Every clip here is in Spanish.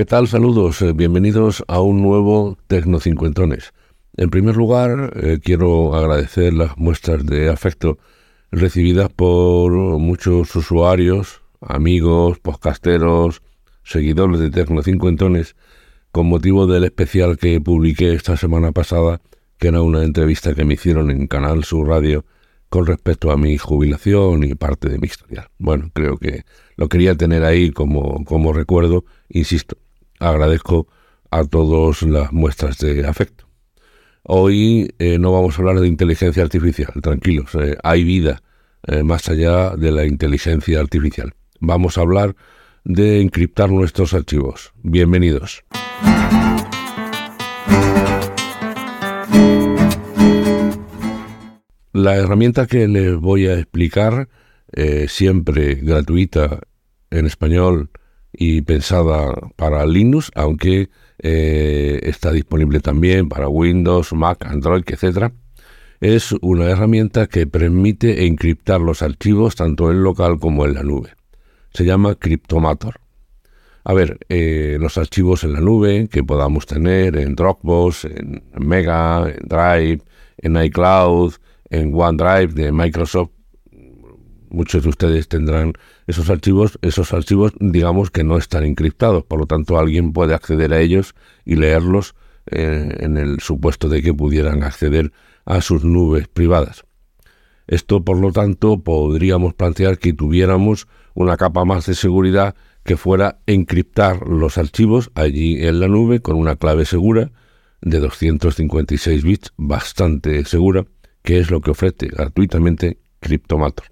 ¿Qué tal? Saludos, eh, bienvenidos a un nuevo Tecnocincuentones. En primer lugar, eh, quiero agradecer las muestras de afecto recibidas por muchos usuarios, amigos, podcasteros, seguidores de Tecnocincuentones, con motivo del especial que publiqué esta semana pasada, que era una entrevista que me hicieron en Canal Sur Radio con respecto a mi jubilación y parte de mi historia. Bueno, creo que lo quería tener ahí como, como recuerdo, insisto, agradezco a todos las muestras de afecto. Hoy eh, no vamos a hablar de inteligencia artificial, tranquilos, eh, hay vida eh, más allá de la inteligencia artificial. Vamos a hablar de encriptar nuestros archivos. Bienvenidos. La herramienta que les voy a explicar, siempre gratuita en español y pensada para Linux, aunque eh, está disponible también para Windows, Mac, Android, etc. Es una herramienta que permite encriptar los archivos tanto en local como en la nube. Se llama Cryptomator. A ver, eh, los archivos en la nube que podamos tener en Dropbox, en Mega, en Drive, en iCloud, en OneDrive de Microsoft, muchos de ustedes tendrán esos archivos, esos archivos digamos que no están encriptados, por lo tanto alguien puede acceder a ellos y leerlos eh, en el supuesto de que pudieran acceder a sus nubes privadas. Esto, por lo tanto, podríamos plantear que tuviéramos una capa más de seguridad que fuera encriptar los archivos allí en la nube con una clave segura de 256 bits, bastante segura, que es lo que ofrece gratuitamente Cryptomator.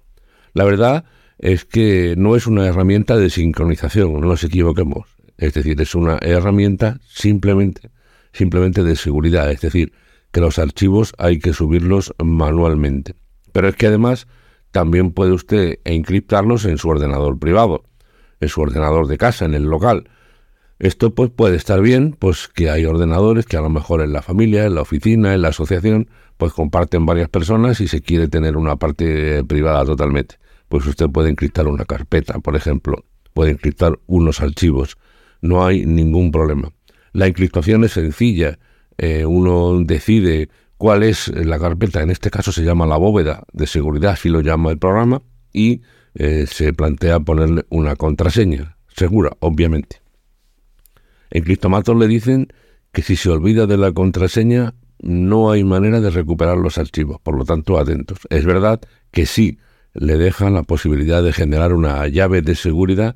La verdad es que no es una herramienta de sincronización, no nos equivoquemos. Es decir, es una herramienta simplemente, simplemente de seguridad. Es decir, que los archivos hay que subirlos manualmente. Pero es que además también puede usted encriptarlos en su ordenador privado, en su ordenador de casa, en el local. Esto pues puede estar bien, pues que hay ordenadores que a lo mejor en la familia, en la oficina, en la asociación, pues comparten varias personas y se quiere tener una parte privada totalmente pues usted puede encriptar una carpeta, por ejemplo, puede encriptar unos archivos, no hay ningún problema. La encriptación es sencilla, eh, uno decide cuál es la carpeta, en este caso se llama la bóveda de seguridad, así lo llama el programa, y eh, se plantea ponerle una contraseña, segura, obviamente. En Cryptomator le dicen que si se olvida de la contraseña no hay manera de recuperar los archivos, por lo tanto atentos. Es verdad que sí, le dejan la posibilidad de generar una llave de seguridad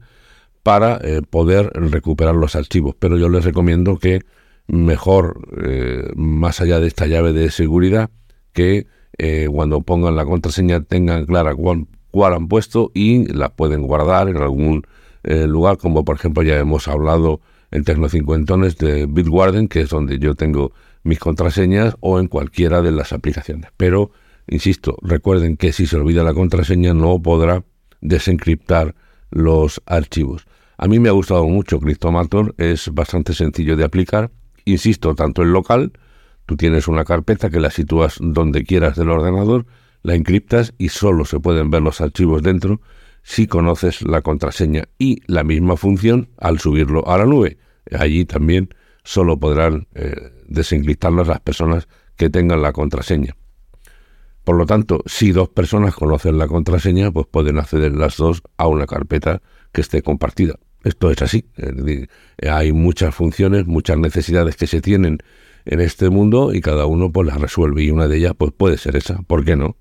para eh, poder recuperar los archivos. Pero yo les recomiendo que mejor, eh, más allá de esta llave de seguridad, que eh, cuando pongan la contraseña tengan clara cuál, cuál, han puesto y la pueden guardar en algún lugar, como por ejemplo ya hemos hablado en Tecnocincuentones de Bitwarden, que es donde yo tengo mis contraseñas, o en cualquiera de las aplicaciones. Pero Insisto, recuerden que si se olvida la contraseña no podrá desencriptar los archivos. A mí me ha gustado mucho Cryptomator, es bastante sencillo de aplicar. Insisto, tanto en local, tú tienes una carpeta que la sitúas donde quieras del ordenador, la encriptas y solo se pueden ver los archivos dentro si conoces la contraseña y la misma función al subirlo a la nube. Allí también solo podrán eh, las personas que tengan la contraseña. Por lo tanto, si dos personas conocen la contraseña, pues pueden acceder las dos a una carpeta que esté compartida. Esto es así. hay muchas funciones, muchas necesidades que se tienen en este mundo y cada uno pues las resuelve y una de ellas pues puede ser esa. ¿Por qué no?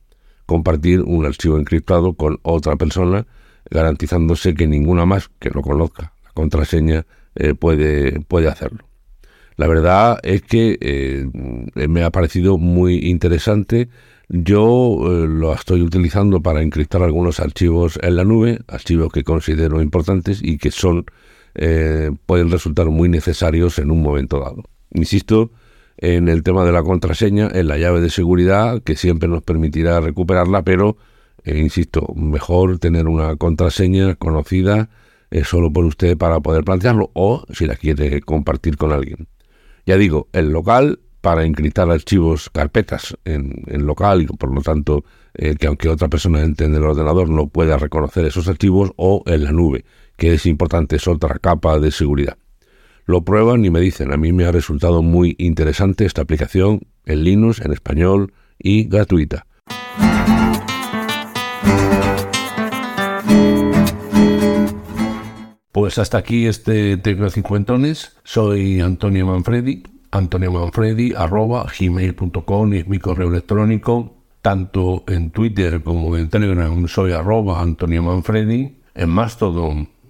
Compartir un archivo encriptado con otra persona garantizándose que ninguna más que lo conozca la contraseña eh, puede, puede hacerlo. La verdad es que eh, me ha parecido muy interesante yo eh, lo estoy utilizando para encriptar algunos archivos en la nube, archivos que considero importantes y que son eh, pueden resultar muy necesarios en un momento dado. Insisto en el tema de la contraseña, en la llave de seguridad que siempre nos permitirá recuperarla, pero eh, insisto, mejor tener una contraseña conocida solo por usted para poder plantearlo o si la quiere compartir con alguien. Ya digo, el local para encriptar archivos, carpetas en, local y por lo tanto eh, que aunque otra persona entre en el ordenador no pueda reconocer esos archivos o en la nube, que es importante, es otra capa de seguridad. Lo prueban y me dicen, a mí me ha resultado muy interesante esta aplicación en Linux, en español y gratuita. Pues hasta aquí este Tecnocincuentones. Soy Antonio Manfredi. Antonio Manfredi, arroba gmail.com es mi correo electrónico. Tanto en Twitter como en Telegram soy arroba Antonio Manfredi. En Mastodon,